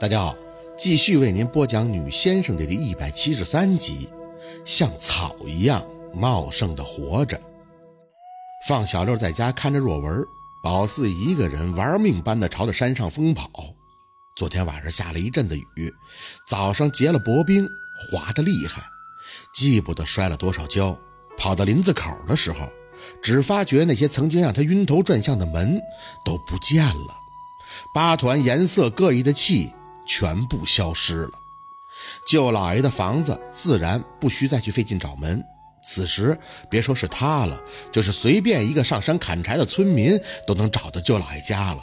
大家好，继续为您播讲《女先生》的第一百七十三集，像草一样茂盛的活着。放小六在家看着若文，宝四一个人玩命般的朝着山上疯跑。昨天晚上下了一阵子雨，早上结了薄冰，滑得厉害，记不得摔了多少跤。跑到林子口的时候，只发觉那些曾经让他晕头转向的门都不见了，八团颜色各异的气。全部消失了。舅老爷的房子自然不需再去费劲找门。此时别说是他了，就是随便一个上山砍柴的村民都能找到舅老爷家了。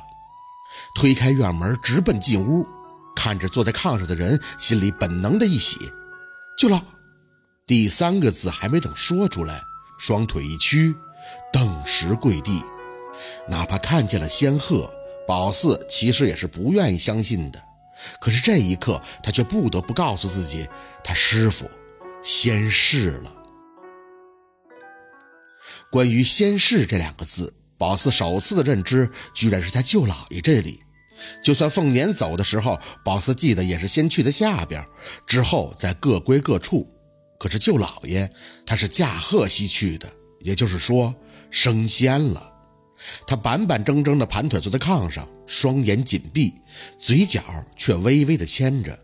推开院门，直奔进屋，看着坐在炕上的人，心里本能的一喜。舅老，第三个字还没等说出来，双腿一屈，顿时跪地。哪怕看见了仙鹤，宝四其实也是不愿意相信的。可是这一刻，他却不得不告诉自己，他师傅仙逝了。关于“仙逝”这两个字，宝四首次的认知居然是在舅老爷这里。就算凤年走的时候，宝四记得也是先去的下边，之后再各归各处。可是舅老爷他是驾鹤西去的，也就是说升仙了。他板板正正的盘腿坐在炕上，双眼紧闭，嘴角却微微的牵着。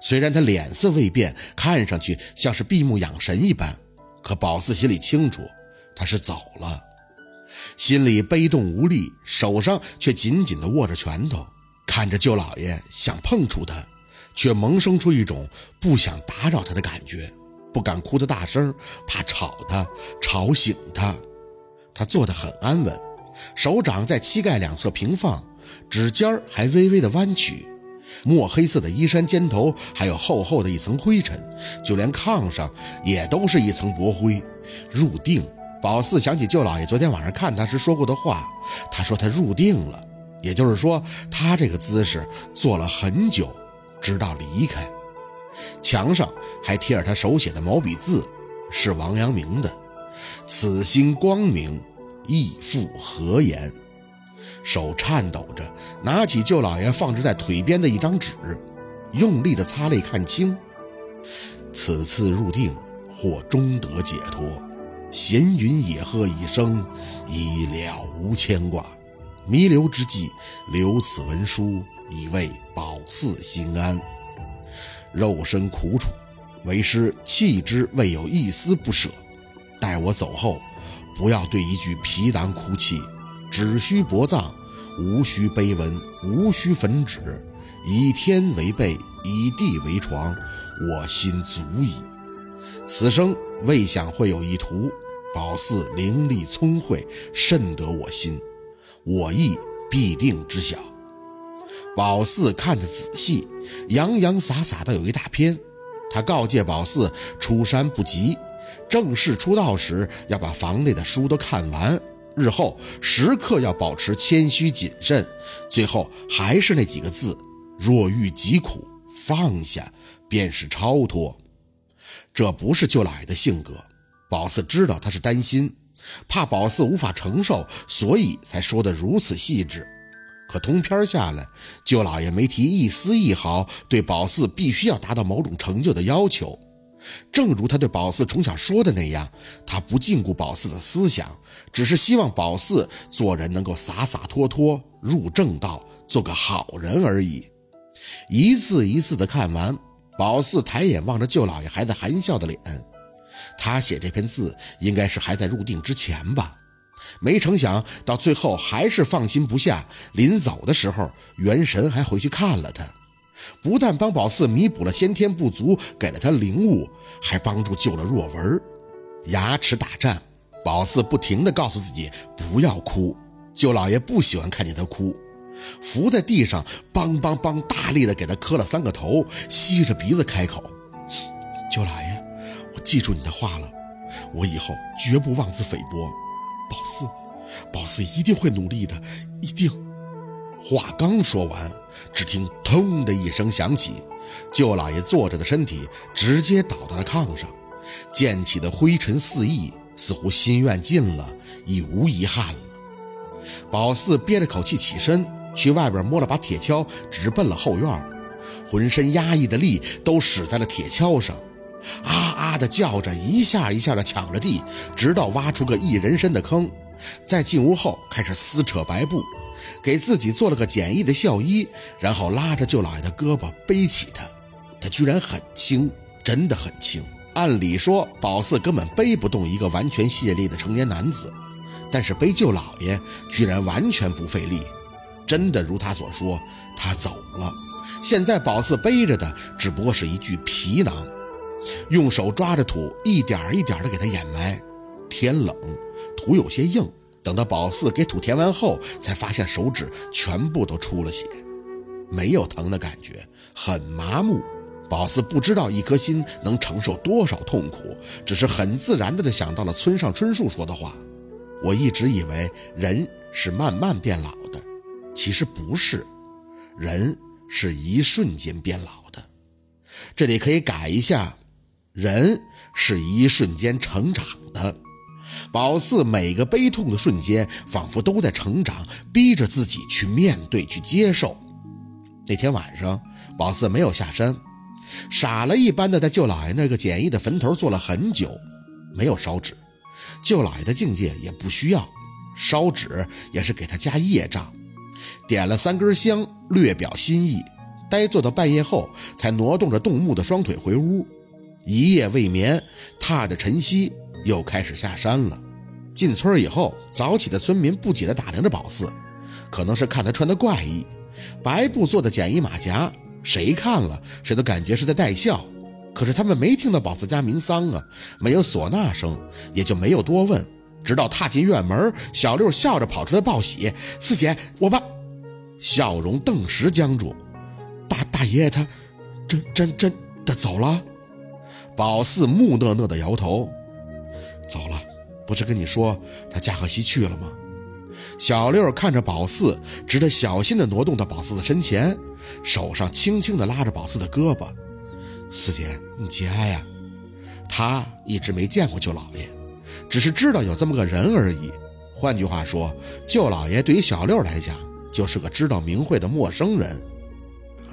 虽然他脸色未变，看上去像是闭目养神一般，可宝四心里清楚，他是走了。心里悲动无力，手上却紧紧地握着拳头，看着舅老爷想碰触他，却萌生出一种不想打扰他的感觉，不敢哭得大声，怕吵他，吵醒他。他坐得很安稳。手掌在膝盖两侧平放，指尖还微微的弯曲。墨黑色的衣衫肩头还有厚厚的一层灰尘，就连炕上也都是一层薄灰。入定，宝四想起舅老爷昨天晚上看他时说过的话，他说他入定了，也就是说他这个姿势坐了很久，直到离开。墙上还贴着他手写的毛笔字，是王阳明的：“此心光明。”义父何言？手颤抖着拿起舅老爷放置在腿边的一张纸，用力的擦泪看清。此次入定，或终得解脱。闲云野鹤一生，已了无牵挂。弥留之际，留此文书，以慰保四心安。肉身苦楚，为师弃之未有一丝不舍。待我走后。不要对一句皮囊哭泣，只需薄葬，无需碑文，无需焚纸，以天为被，以地为床，我心足矣。此生未想会有一途，宝四伶俐聪慧，甚得我心，我亦必定知晓。宝四看得仔细，洋洋洒洒的有一大篇，他告诫宝四出山不急。正式出道时，要把房内的书都看完，日后时刻要保持谦虚谨慎。最后还是那几个字：若遇疾苦，放下便是超脱。这不是舅老爷的性格，宝四知道他是担心，怕宝四无法承受，所以才说得如此细致。可通篇下来，舅老爷没提一丝一毫对宝四必须要达到某种成就的要求。正如他对宝四从小说的那样，他不禁锢宝四的思想，只是希望宝四做人能够洒洒脱脱，入正道，做个好人而已。一字一字的看完，宝四抬眼望着舅老爷还在含笑的脸，他写这篇字应该是还在入定之前吧？没成想到最后还是放心不下，临走的时候，元神还回去看了他。不但帮宝四弥补了先天不足，给了他灵物，还帮助救了若文。牙齿打颤，宝四不停地告诉自己不要哭。舅老爷不喜欢看见他哭，伏在地上，梆梆梆，大力地给他磕了三个头，吸着鼻子开口：“舅老爷，我记住你的话了，我以后绝不妄自菲薄。宝四，宝四一定会努力的，一定。”话刚说完，只听“通”的一声响起，舅老爷坐着的身体直接倒到了炕上，溅起的灰尘四溢，似乎心愿尽了，已无遗憾了。宝四憋着口气起身，去外边摸了把铁锹，直奔了后院。浑身压抑的力都使在了铁锹上，啊啊的叫着，一下一下的抢着地，直到挖出个一人深的坑。在进屋后，开始撕扯白布，给自己做了个简易的孝衣，然后拉着舅老爷的胳膊背起他。他居然很轻，真的很轻。按理说，宝四根本背不动一个完全卸力的成年男子，但是背舅老爷居然完全不费力。真的如他所说，他走了。现在宝四背着的只不过是一具皮囊，用手抓着土，一点一点的给他掩埋。天冷，土有些硬。等到宝四给土填完后，才发现手指全部都出了血，没有疼的感觉，很麻木。宝四不知道一颗心能承受多少痛苦，只是很自然的想到了村上春树说的话：“我一直以为人是慢慢变老的，其实不是，人。”是一瞬间变老的，这里可以改一下，人是一瞬间成长的。宝四每个悲痛的瞬间，仿佛都在成长，逼着自己去面对、去接受。那天晚上，宝四没有下山，傻了一般的在舅老爷那个简易的坟头坐了很久，没有烧纸。舅老爷的境界也不需要烧纸，也是给他加业障。点了三根香，略表心意。呆坐到半夜后，才挪动着动木的双腿回屋。一夜未眠，踏着晨曦，又开始下山了。进村以后，早起的村民不解地打量着宝四，可能是看他穿的怪异，白布做的简易马甲，谁看了谁都感觉是在带笑。可是他们没听到宝四家鸣丧啊，没有唢呐声，也就没有多问。直到踏进院门，小六笑着跑出来报喜：“四姐，我爸。”笑容顿时僵住。大大爷他真真真的走了。宝四木讷讷的摇头：“，不是跟你说他驾鹤西去了吗？”小六看着宝四，只得小心的挪动到宝四的身前，手上轻轻的拉着宝四的胳膊：“四姐，你节哀呀。”他一直没见过舅老爷。只是知道有这么个人而已。换句话说，舅老爷对于小六来讲就是个知道名讳的陌生人。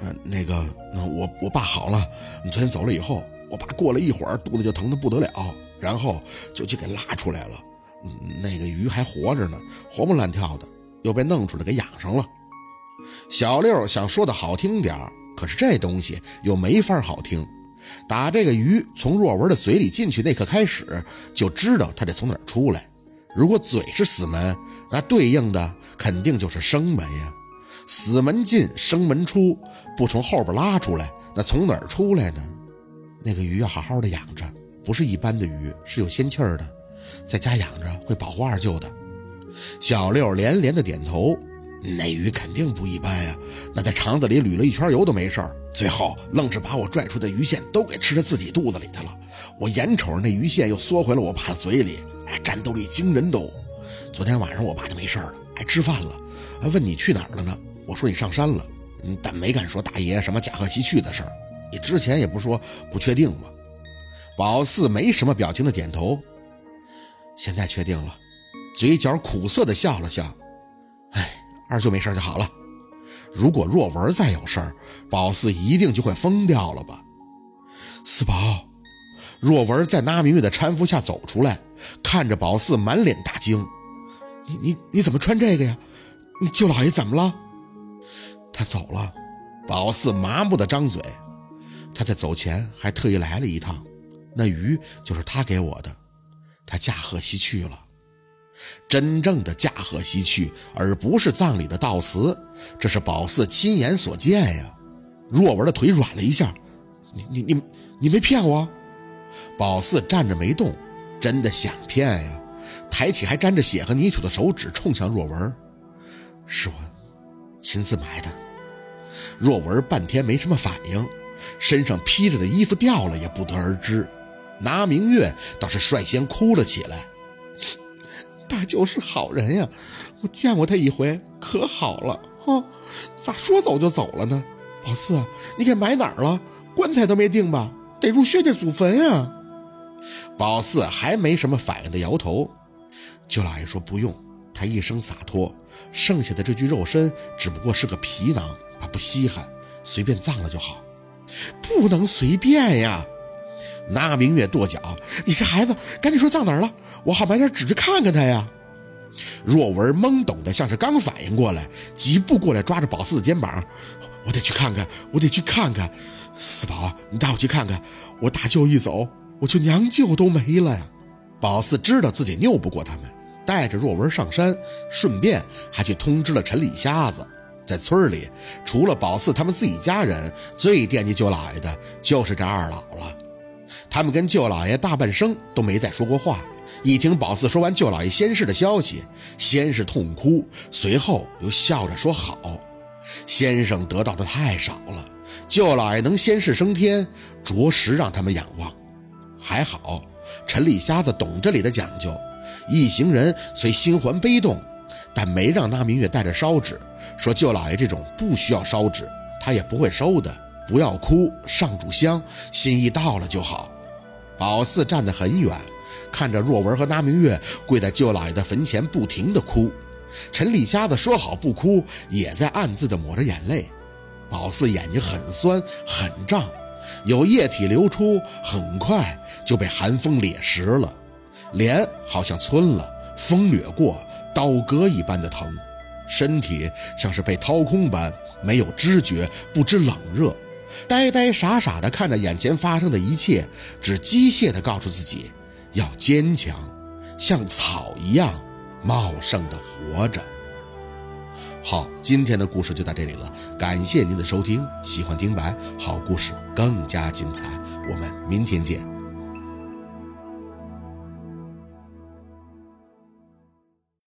呃，那个，那我我爸好了。你昨天走了以后，我爸过了一会儿肚子就疼得不得了，然后就去给拉出来了。那个鱼还活着呢，活蹦乱跳的，又被弄出来给养上了。小六想说的好听点可是这东西又没法好听。打这个鱼从若文的嘴里进去那刻开始，就知道他得从哪儿出来。如果嘴是死门，那对应的肯定就是生门呀。死门进，生门出，不从后边拉出来，那从哪儿出来呢？那个鱼要好好的养着，不是一般的鱼，是有仙气儿的，在家养着会保护二舅的。小六连连的点头。那鱼肯定不一般呀，那在肠子里捋了一圈油都没事儿，最后愣是把我拽出的鱼线都给吃在自己肚子里去了。我眼瞅着那鱼线又缩回了我爸的嘴里，哎，战斗力惊人都。昨天晚上我爸就没事了，还吃饭了，还问你去哪儿了呢？我说你上山了，但没敢说大爷什么驾鹤西去的事儿。你之前也不说不确定吗？宝四没什么表情的点头，现在确定了，嘴角苦涩的笑了笑，哎。二舅没事就好了。如果若文再有事儿，宝四一定就会疯掉了吧？四宝，若文在那明月的搀扶下走出来，看着宝四，满脸大惊：“你你你怎么穿这个呀？你舅老爷怎么了？”他走了。宝四麻木的张嘴。他在走前还特意来了一趟，那鱼就是他给我的。他驾鹤西去了。真正的驾鹤西去，而不是葬礼的悼词，这是宝四亲眼所见呀。若文的腿软了一下，你你你你没骗我？宝四站着没动，真的想骗呀？抬起还沾着血和泥土的手指冲向若文，是我亲自埋的。若文半天没什么反应，身上披着的衣服掉了也不得而知。拿明月倒是率先哭了起来。大舅是好人呀，我见过他一回，可好了哦。咋说走就走了呢？宝四，你给埋哪儿了？棺材都没定吧？得入薛家祖坟呀。宝四还没什么反应的摇头。舅老爷说不用，他一生洒脱，剩下的这具肉身只不过是个皮囊，他不稀罕，随便葬了就好。不能随便呀！那明月跺脚：“你这孩子，赶紧说葬哪儿了，我好买点纸去看看他呀。”若文懵懂的，像是刚反应过来，几步过来抓着宝四的肩膀：“我得去看看，我得去看看，四宝，你带我去看看。我大舅一走，我就娘舅都没了呀。”宝四知道自己拗不过他们，带着若文上山，顺便还去通知了陈李瞎子。在村里，除了宝四他们自己家人，最惦记舅老爷的就是这二老了。他们跟舅老爷大半生都没再说过话。一听宝四说完舅老爷仙逝的消息，先是痛哭，随后又笑着说：“好，先生得到的太少了，舅老爷能仙逝升天，着实让他们仰望。还好，陈李瞎子懂这里的讲究，一行人虽心怀悲痛，但没让那明月带着烧纸，说舅老爷这种不需要烧纸，他也不会收的。不要哭，上炷香，心意到了就好。”宝四站得很远。看着若文和那明月跪在舅老爷的坟前，不停地哭。陈李瞎子说好不哭，也在暗自的抹着眼泪。宝四眼睛很酸很胀，有液体流出，很快就被寒风裂湿了。脸好像皴了，风掠过，刀割一般的疼。身体像是被掏空般，没有知觉，不知冷热，呆呆傻傻地看着眼前发生的一切，只机械地告诉自己。要坚强，像草一样茂盛地活着。好，今天的故事就到这里了，感谢您的收听。喜欢听白好故事更加精彩，我们明天见。